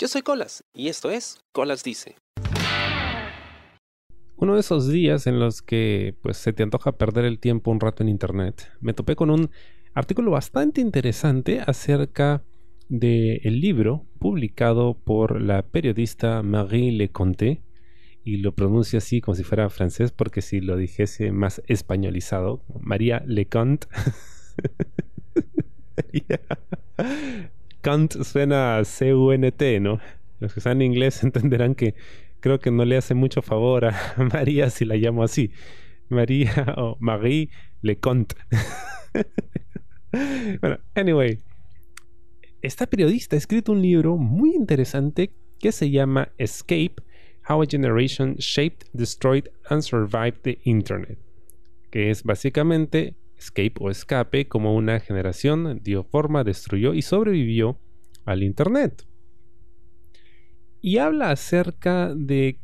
Yo soy Colas y esto es Colas Dice. Uno de esos días en los que pues se te antoja perder el tiempo un rato en internet, me topé con un artículo bastante interesante acerca del el libro publicado por la periodista Marie Leconte y lo pronuncio así como si fuera francés porque si lo dijese más españolizado, María Leconte. Kant suena C-U-N-T, ¿no? Los que saben inglés entenderán que creo que no le hace mucho favor a María si la llamo así. María o Marie Leconte. bueno, anyway. Esta periodista ha escrito un libro muy interesante que se llama Escape, How a Generation Shaped, Destroyed and Survived the Internet. Que es básicamente escape o escape como una generación dio forma, destruyó y sobrevivió al Internet. Y habla acerca de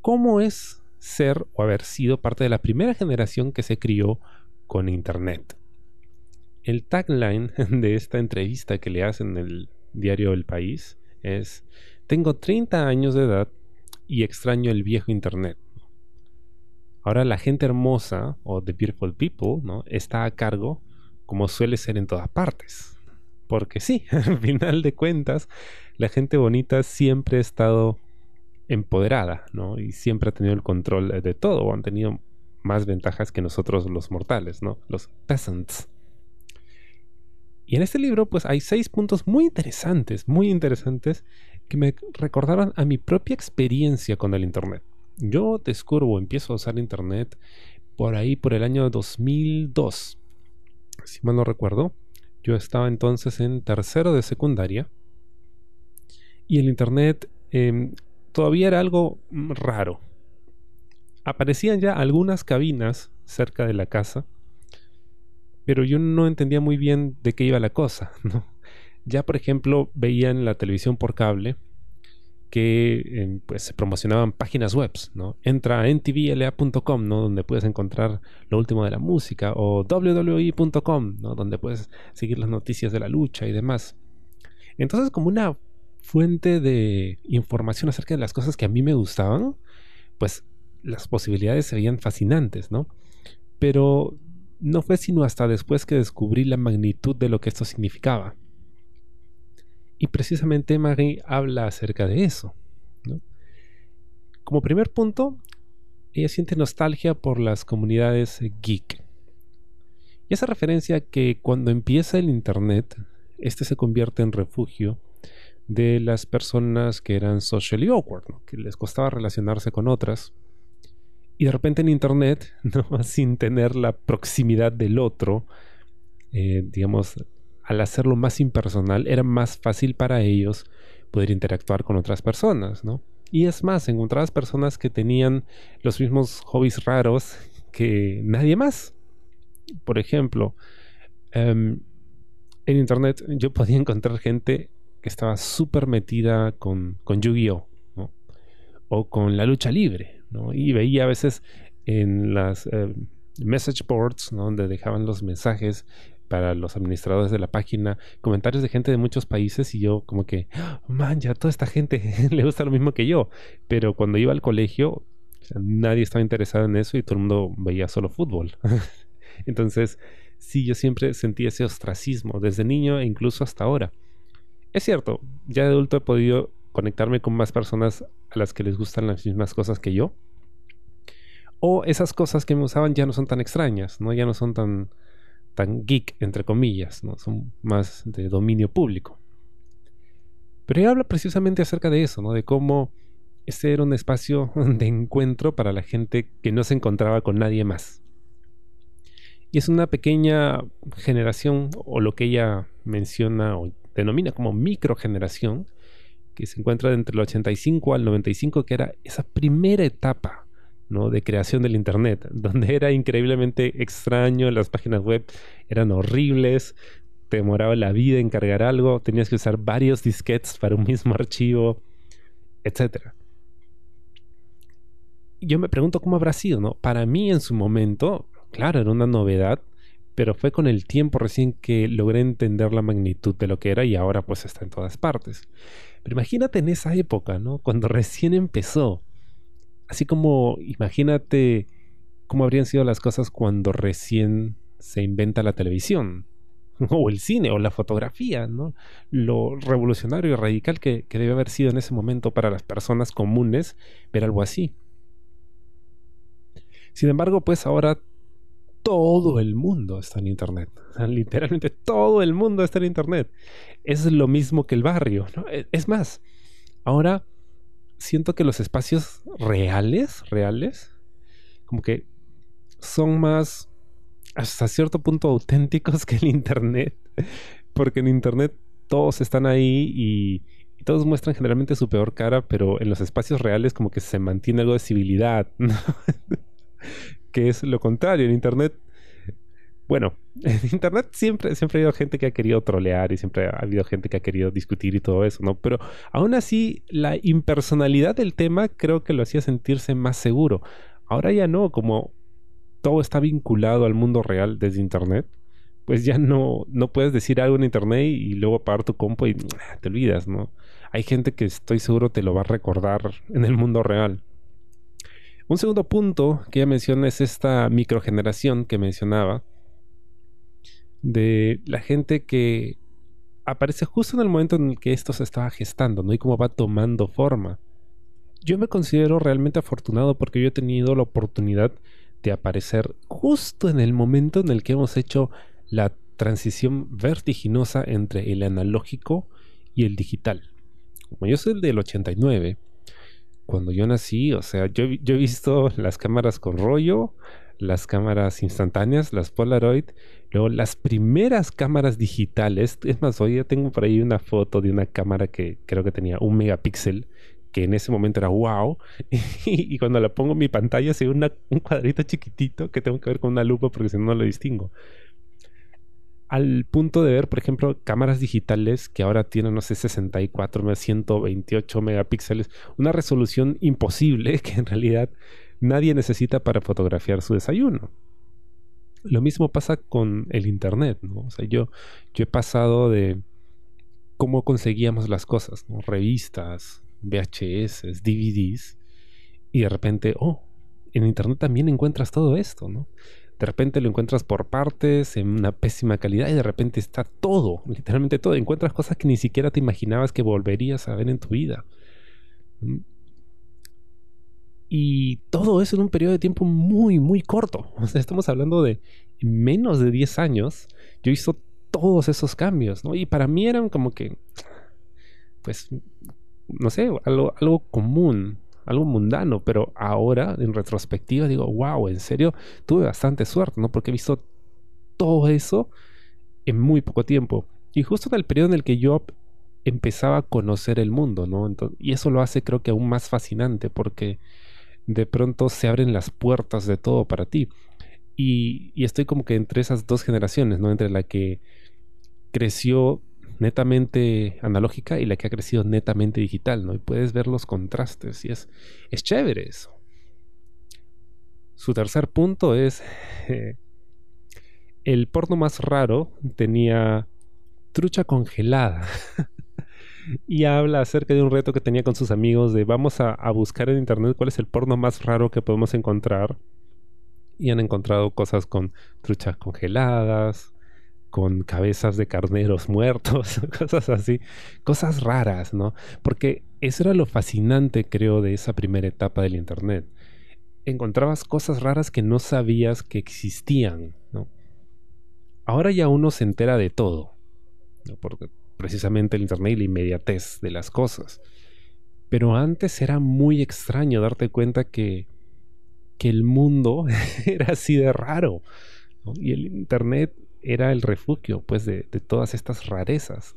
cómo es ser o haber sido parte de la primera generación que se crió con Internet. El tagline de esta entrevista que le hacen en el diario El País es, tengo 30 años de edad y extraño el viejo Internet. Ahora la gente hermosa o the beautiful people ¿no? está a cargo como suele ser en todas partes. Porque sí, al final de cuentas, la gente bonita siempre ha estado empoderada, ¿no? Y siempre ha tenido el control de todo, o han tenido más ventajas que nosotros los mortales, ¿no? Los peasants. Y en este libro, pues hay seis puntos muy interesantes, muy interesantes, que me recordaron a mi propia experiencia con el Internet. Yo descubro, empiezo a usar Internet por ahí por el año 2002. Si mal no recuerdo, yo estaba entonces en tercero de secundaria y el Internet em, todavía era algo raro. Aparecían ya algunas cabinas cerca de la casa, pero yo no entendía muy bien de qué iba la cosa. Ya, por ejemplo, veía en la televisión por cable que eh, pues, se promocionaban páginas web, ¿no? Entra a ntvla.com, ¿no? Donde puedes encontrar lo último de la música, o wwe.com, ¿no? Donde puedes seguir las noticias de la lucha y demás. Entonces, como una fuente de información acerca de las cosas que a mí me gustaban, pues las posibilidades se veían fascinantes, ¿no? Pero no fue sino hasta después que descubrí la magnitud de lo que esto significaba. Y precisamente Marie habla acerca de eso. Como primer punto, ella siente nostalgia por las comunidades geek. Y esa referencia que cuando empieza el Internet, este se convierte en refugio de las personas que eran socially awkward, que les costaba relacionarse con otras. Y de repente en Internet, ¿no? sin tener la proximidad del otro, eh, digamos, al hacerlo más impersonal, era más fácil para ellos poder interactuar con otras personas, ¿no? Y es más, encontrabas personas que tenían los mismos hobbies raros que nadie más. Por ejemplo, em, en internet yo podía encontrar gente que estaba súper metida con, con Yu-Gi-Oh! o con la lucha libre, ¿no? Y veía a veces en las em, message boards, donde dejaban los mensajes para los administradores de la página, comentarios de gente de muchos países y yo como que, man, ya toda esta gente le gusta lo mismo que yo. Pero cuando iba al colegio, nadie estaba interesado en eso y todo el mundo veía solo fútbol. Entonces, sí, yo siempre sentí ese ostracismo desde niño e incluso hasta ahora. Es cierto, ya de adulto he podido conectarme con más personas a las que les gustan las mismas cosas que yo. O esas cosas que me usaban ya no son tan extrañas, ¿no? Ya no son tan, tan geek, entre comillas, ¿no? son más de dominio público. Pero ella habla precisamente acerca de eso, ¿no? de cómo ese era un espacio de encuentro para la gente que no se encontraba con nadie más. Y es una pequeña generación, o lo que ella menciona o denomina como microgeneración, que se encuentra entre el 85 al 95, que era esa primera etapa ¿no? de creación del Internet, donde era increíblemente extraño, las páginas web eran horribles, te demoraba la vida en cargar algo, tenías que usar varios disquetes para un mismo archivo, etc. Yo me pregunto cómo habrá sido, ¿no? Para mí en su momento, claro, era una novedad, pero fue con el tiempo recién que logré entender la magnitud de lo que era y ahora pues está en todas partes. Pero imagínate en esa época, ¿no? Cuando recién empezó. Así como imagínate cómo habrían sido las cosas cuando recién se inventa la televisión, o el cine, o la fotografía, ¿no? Lo revolucionario y radical que, debe haber sido en ese momento para las personas comunes ver algo así. Sin embargo, pues ahora todo el mundo está en Internet. literalmente todo el mundo está en Internet. Es lo mismo que el barrio. E, es más, ahora siento que los espacios reales, reales, como que son más hasta cierto punto auténticos que en Internet. Porque en Internet todos están ahí y, todos muestran generalmente su peor cara, pero en los espacios reales como que se mantiene algo de civilidad. que es lo contrario. En Internet bueno, en Internet siempre, siempre ha habido gente que ha querido trolear y siempre ha habido gente que ha querido discutir y todo eso, ¿no? Pero aún así, la impersonalidad del tema creo que lo hacía sentirse más seguro. Ahora ya no, como todo está vinculado al mundo real desde Internet, pues ya no, no puedes decir algo en Internet y luego apagar tu compo y te olvidas, ¿no? Hay gente que estoy seguro te lo va a recordar en el mundo real. Un segundo punto que ya menciona es esta microgeneración que mencionaba de la gente que aparece justo en el momento en el que esto se estaba gestando, ¿no? Y cómo va tomando forma. Yo me considero realmente afortunado porque yo he tenido la oportunidad de aparecer justo en el momento en el que hemos hecho la transición vertiginosa entre el analógico y el digital. Como yo soy el del 89, cuando yo nací, o sea, yo, yo he visto las cámaras con rollo, las cámaras instantáneas, las Polaroid, luego las primeras cámaras digitales. Es más, hoy ya tengo por ahí una foto de una cámara que creo que tenía un megapíxel, que en ese momento era wow. y, cuando la pongo en mi pantalla se ve un cuadrito chiquitito que tengo que ver con una lupa porque si no, no lo distingo. Al punto de ver, por ejemplo, cámaras digitales que ahora tienen, no sé, 64, 128 megapíxeles, una resolución imposible que en realidad nadie necesita para fotografiar su desayuno. Lo mismo pasa con el internet, ¿no? O sea, yo, yo he pasado de cómo conseguíamos las cosas, ¿no? Revistas, VHS, DVDs, y de repente, oh, en internet también encuentras todo esto, ¿no? De repente lo encuentras por partes, en una pésima calidad, y de repente está todo, literalmente todo. Encuentras cosas que ni siquiera te imaginabas que volverías a ver en tu vida. Y todo eso en un periodo de tiempo muy, muy corto. O sea, estamos hablando de menos de 10 años. Yo hice todos esos cambios, ¿no? Y para mí eran como que, pues, no sé, algo, algo común, algo mundano. Pero ahora, en retrospectiva, digo, wow, en serio, tuve bastante suerte, ¿no? Porque he visto todo eso en muy poco tiempo. Y justo en el periodo en el que yo empezaba a conocer el mundo, ¿no? y eso lo hace creo que aún más fascinante porque de pronto se abren las puertas de todo para ti. Y, estoy como que entre esas dos generaciones, ¿no? Entre la que creció netamente analógica y la que ha crecido netamente digital, ¿no? Y puedes ver los contrastes y es, es chévere eso. Su tercer punto es... el porno más raro tenía trucha congelada. y habla acerca de un reto que tenía con sus amigos de vamos a, buscar en internet cuál es el porno más raro que podemos encontrar. Y han encontrado cosas con truchas congeladas, con cabezas de carneros muertos, cosas así, cosas raras, ¿no? Porque eso era lo fascinante, creo, de esa primera etapa del Internet. Encontrabas cosas raras que no sabías que existían, ¿no? Ahora ya uno se entera de todo, porque precisamente el Internet y la inmediatez de las cosas. Pero antes era muy extraño darte cuenta que, que el mundo era así de raro. Y el Internet era el refugio pues, de, todas estas rarezas.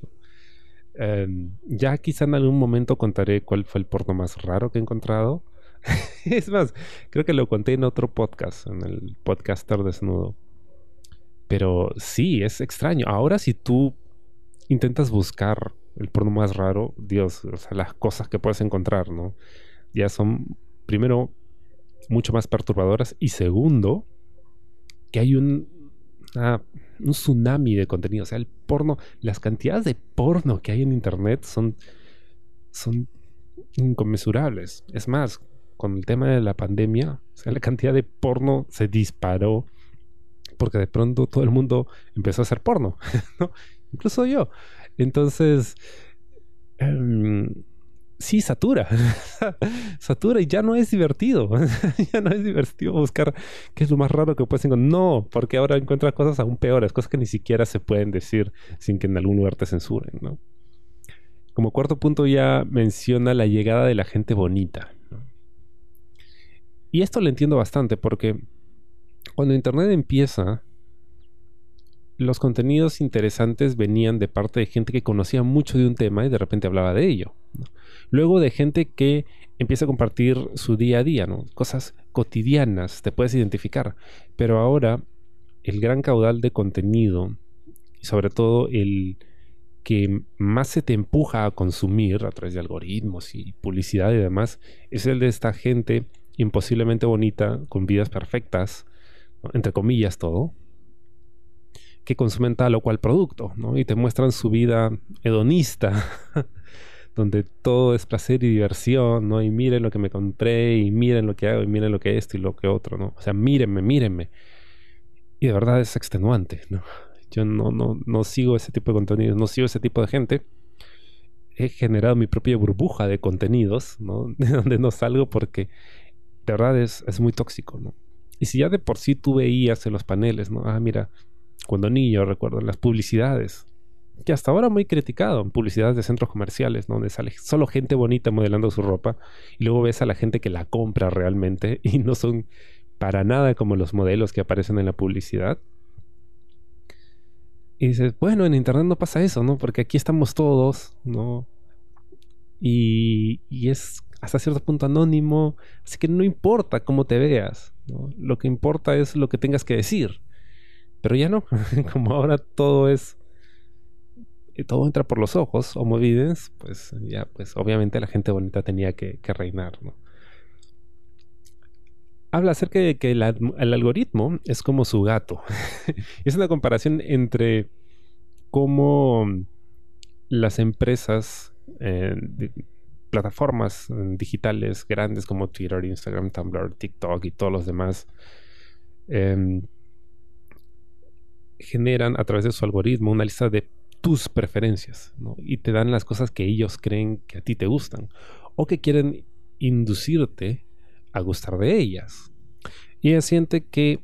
Em, ya quizá en algún momento contaré cuál fue el porno más raro que he encontrado. es más, creo que lo conté en otro podcast, en el podcaster desnudo. Pero sí, es extraño. Ahora si tú intentas buscar el porno más raro, Dios, o sea, las cosas que puedes encontrar, ¿no? Ya son, primero, mucho más perturbadoras y segundo, que hay un, un tsunami de contenido. O sea, el porno, las cantidades de porno que hay en Internet son son inconmensurables. Es más, con el tema de la pandemia, o sea, la cantidad de porno se disparó porque de pronto todo el mundo empezó a hacer porno, ¿no? Incluso yo. Entonces, em, sí, satura. satura y ya no es divertido. ya no es divertido buscar qué es lo más raro que puedes encontrar. No, porque ahora encuentras cosas aún peores, cosas que ni siquiera se pueden decir sin que en algún lugar te censuren. Como cuarto punto ya menciona la llegada de la gente bonita. Y esto lo entiendo bastante porque cuando Internet empieza, los contenidos interesantes venían de parte de gente que conocía mucho de un tema y de repente hablaba de ello. Luego de gente que empieza a compartir su día a día, ¿no? cosas cotidianas, te puedes identificar. Pero ahora el gran caudal de contenido y sobre todo el que más se te empuja a consumir a través de algoritmos y publicidad y demás es el de esta gente imposiblemente bonita, con vidas perfectas, entre comillas todo, que consumen tal o cual producto, ¿no? Y te muestran su vida hedonista, donde todo es placer y diversión, ¿no? Y miren lo que me compré, y miren lo que hago, y miren lo que esto y lo que otro, ¿no? O sea, mírenme, mírenme. Y de verdad es extenuante, ¿no? Yo no, no, no sigo ese tipo de contenidos, no sigo ese tipo de gente. He generado mi propia burbuja de contenidos, ¿no? De donde no salgo porque de verdad es, es muy tóxico, ¿no? Y si ya de por sí tú veías en los paneles, ¿no? Ah, mira, cuando niño recuerdo las publicidades, que hasta ahora muy criticado, publicidades de centros comerciales, ¿no? donde sale solo gente bonita modelando su ropa y luego ves a la gente que la compra realmente y no son para nada como los modelos que aparecen en la publicidad. Y dices, bueno, en internet no pasa eso, ¿no? Porque aquí estamos todos, ¿no? Y, y es hasta cierto punto anónimo, así que no importa cómo te veas. Lo que importa es lo que tengas que decir. Pero ya no, como ahora todo es todo entra por los ojos, homo videns, pues ya, pues obviamente la gente bonita tenía que, reinar, ¿no? Habla acerca de que el, algoritmo es como su gato. es una comparación entre cómo las empresas, eh, plataformas digitales grandes como Twitter, Instagram, Tumblr, TikTok y todos los demás, em, generan a través de su algoritmo una lista de tus preferencias y te dan las cosas que ellos creen que a ti te gustan o que quieren inducirte a gustar de ellas. Y ella siente que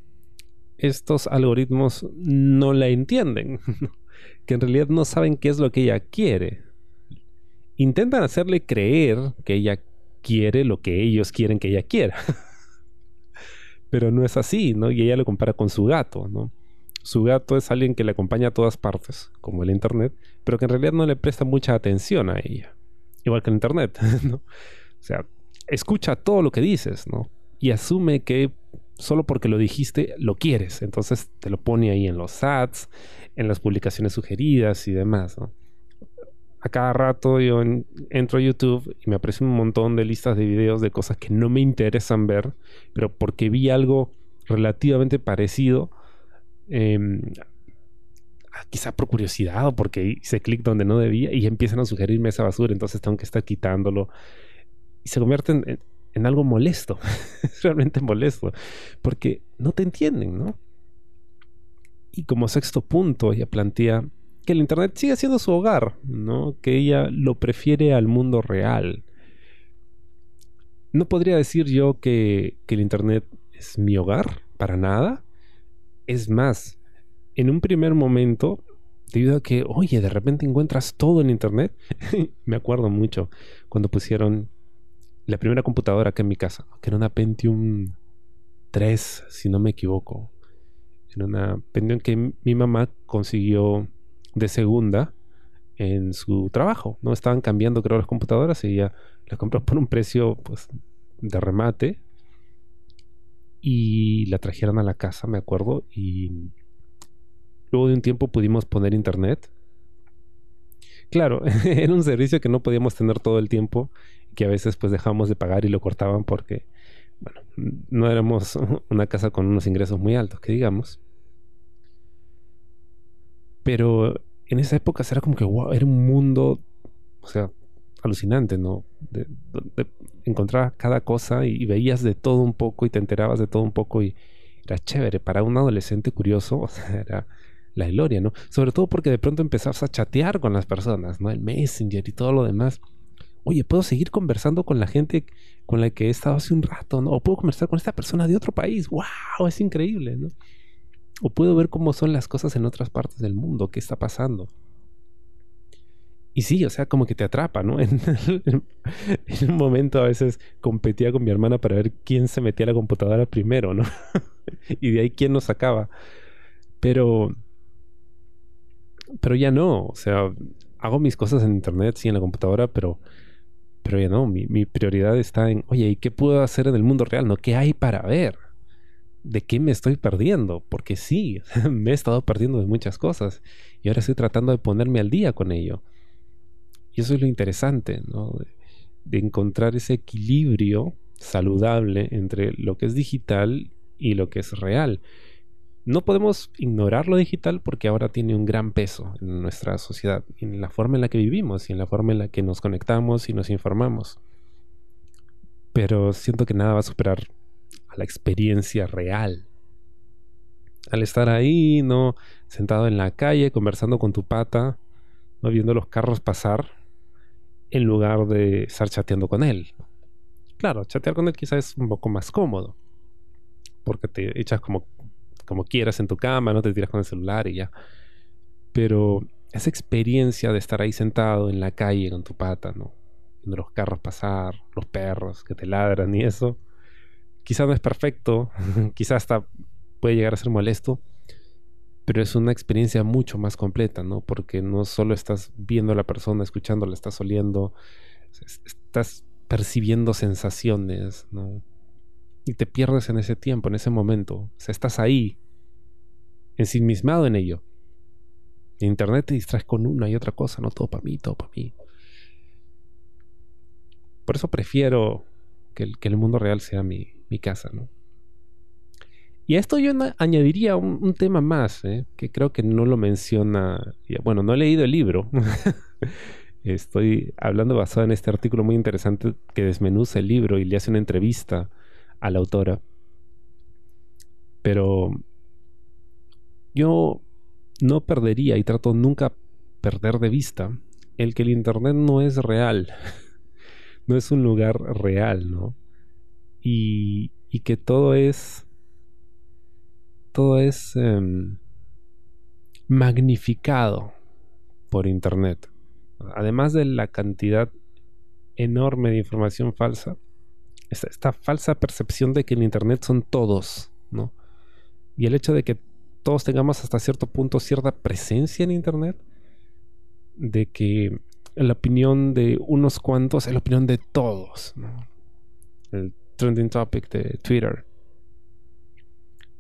estos algoritmos no la entienden, que en realidad no saben qué es lo que ella quiere. Intentan hacerle creer que ella quiere lo que ellos quieren que ella quiera. Pero no es así, ¿no? Y ella lo compara con su gato, ¿no? Su gato es alguien que le acompaña a todas partes, como el Internet, pero que en realidad no le presta mucha atención a ella. Igual que el Internet. O sea, escucha todo lo que dices, ¿no? Y asume que solo porque lo dijiste lo quieres. Entonces te lo pone ahí en los ads, en las publicaciones sugeridas y demás, ¿no? A cada rato yo entro a YouTube y me aparecen un montón de listas de videos de cosas que no me interesan ver, pero porque vi algo relativamente parecido, Em, quizá por curiosidad o porque hice clic donde no debía y empiezan a sugerirme esa basura, entonces tengo que estar quitándolo. Y se convierte en, algo molesto, realmente molesto, porque no te entienden, ¿no? Y como sexto punto, ella plantea que el Internet sigue siendo su hogar, ¿no? Que ella lo prefiere al mundo real. No podría decir yo que, que el Internet es mi hogar, para nada. Es más, en un primer momento, debido a que, oye, de repente encuentras todo en Internet, me acuerdo mucho cuando pusieron la primera computadora acá en mi casa, que era una Pentium 3, si no me equivoco. Era una Pentium que mi mamá consiguió de segunda en su trabajo. No estaban cambiando, creo, las computadoras y ella la compró por un precio, pues, de remate y la trajeron a la casa, me acuerdo, y luego de un tiempo pudimos poner internet. Claro, era un servicio que no podíamos tener todo el tiempo, que a veces pues dejamos de pagar y lo cortaban porque, bueno, no éramos una casa con unos ingresos muy altos, que digamos. Pero en esa época era como que, wow, era un mundo, o sea, alucinante, ¿no? De, encontrabas cada cosa y, veías de todo un poco y te enterabas de todo un poco y era chévere. Para un adolescente curioso, o sea, era la gloria, ¿no? Sobre todo porque de pronto empezabas a chatear con las personas, ¿no? El Messenger y todo lo demás. Oye, puedo seguir conversando con la gente con la que he estado hace un rato, ¿no? O puedo conversar con esta persona de otro país. ¡Wow! Es increíble, ¿no? O puedo ver cómo son las cosas en otras partes del mundo, qué está pasando. Y sí, o sea, como que te atrapa, ¿no? En, un momento a veces competía con mi hermana para ver quién se metía a la computadora primero, ¿no? y de ahí quién nos sacaba. Pero... Pero ya no, o sea, hago mis cosas en internet, sí, en la computadora, pero... Pero ya no, mi, mi prioridad está en, oye, ¿y qué puedo hacer en el mundo real? ¿No? ¿Qué hay para ver? ¿De qué me estoy perdiendo? Porque sí, me he estado perdiendo de muchas cosas y ahora estoy tratando de ponerme al día con ello. Y eso es lo interesante, ¿no? De, encontrar ese equilibrio saludable entre lo que es digital y lo que es real. No podemos ignorar lo digital porque ahora tiene un gran peso en nuestra sociedad, en la forma en la que vivimos y en la forma en la que nos conectamos y nos informamos. Pero siento que nada va a superar a la experiencia real. Al estar ahí, ¿no? Sentado en la calle, conversando con tu pata, ¿no? viendo los carros pasar, en lugar de estar chateando con él. Claro, chatear con él quizás es un poco más cómodo, porque te echas como, como quieras en tu cama, no te tiras con el celular y ya. Pero esa experiencia de estar ahí sentado en la calle con tu pata, ¿no? Los carros pasar, los perros que te ladran y eso, quizás no es perfecto, quizás hasta puede llegar a ser molesto, pero es una experiencia mucho más completa, ¿no? Porque no solo estás viendo a la persona, escuchándola, estás oliendo, estás percibiendo sensaciones, ¿no? Y te pierdes en ese tiempo, en ese momento. O sea, estás ahí, ensimismado en ello. Internet te distraes con una y otra cosa, no todo para mí, todo para mí. Por eso prefiero que el, que el mundo real sea mi, mi casa, ¿no? Y a esto yo añadiría un, tema más, ¿eh? que creo que no lo menciona. Bueno, no he leído el libro. Estoy hablando basado en este artículo muy interesante que desmenuza el libro y le hace una entrevista a la autora. Pero yo no perdería y trato nunca perder de vista el que el Internet no es real. no es un lugar real, ¿no? Y, y que todo es todo es em, magnificado por Internet. Además de la cantidad enorme de información falsa, esta, falsa percepción de que en Internet son todos, ¿no? Y el hecho de que todos tengamos hasta cierto punto cierta presencia en Internet, de que la opinión de unos cuantos es la opinión de todos, El trending topic de Twitter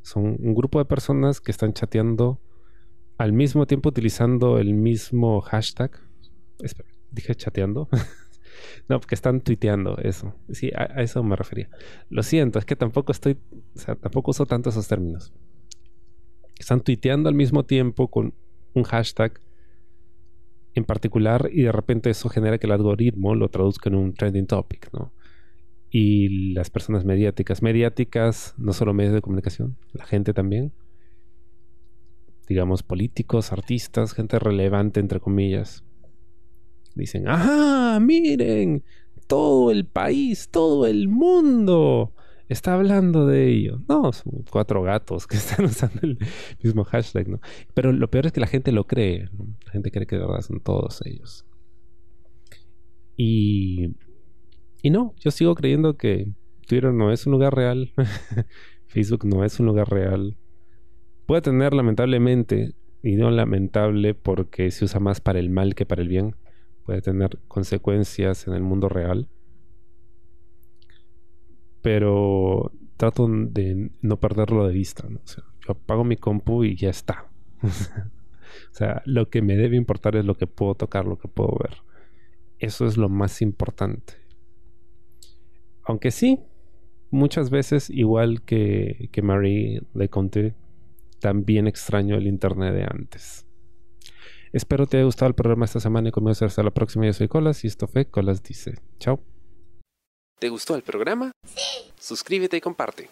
son un grupo de personas que están chateando al mismo tiempo utilizando el mismo hashtag. Espera, dije chateando. no, porque están tuiteando eso. Sí, a, eso me refería. Lo siento, es que tampoco estoy, o sea, tampoco uso tanto esos términos. Están tuiteando al mismo tiempo con un hashtag en particular y de repente eso genera que el algoritmo lo traduzca en un trending topic, ¿no? Y las personas mediáticas. Mediáticas, no solo medios de comunicación, la gente también. Digamos, políticos, artistas, gente relevante, entre comillas. Dicen, ¡ajá! Miren, todo el país, todo el mundo está hablando de ello. No, son cuatro gatos que están usando el mismo hashtag, ¿no? Pero lo peor es que la gente lo cree. La gente cree que de verdad son todos ellos. Y y no, yo sigo creyendo que Twitter no es un lugar real. Facebook no es un lugar real. Puede tener lamentablemente, y no lamentable porque se usa más para el mal que para el bien, puede tener consecuencias en el mundo real. Pero trato de no perderlo de vista. yo apago mi compu y ya está. o sea, lo que me debe importar es lo que puedo tocar, lo que puedo ver. Eso es lo más importante. Aunque sí, muchas veces, igual que, Marie le conté, también extraño el internet de antes. Espero te haya gustado el programa esta semana y conmigo hasta la próxima. Yo soy Colas y esto fue Colas Dice. Chao. ¿Te gustó el programa? Sí. Suscríbete y comparte.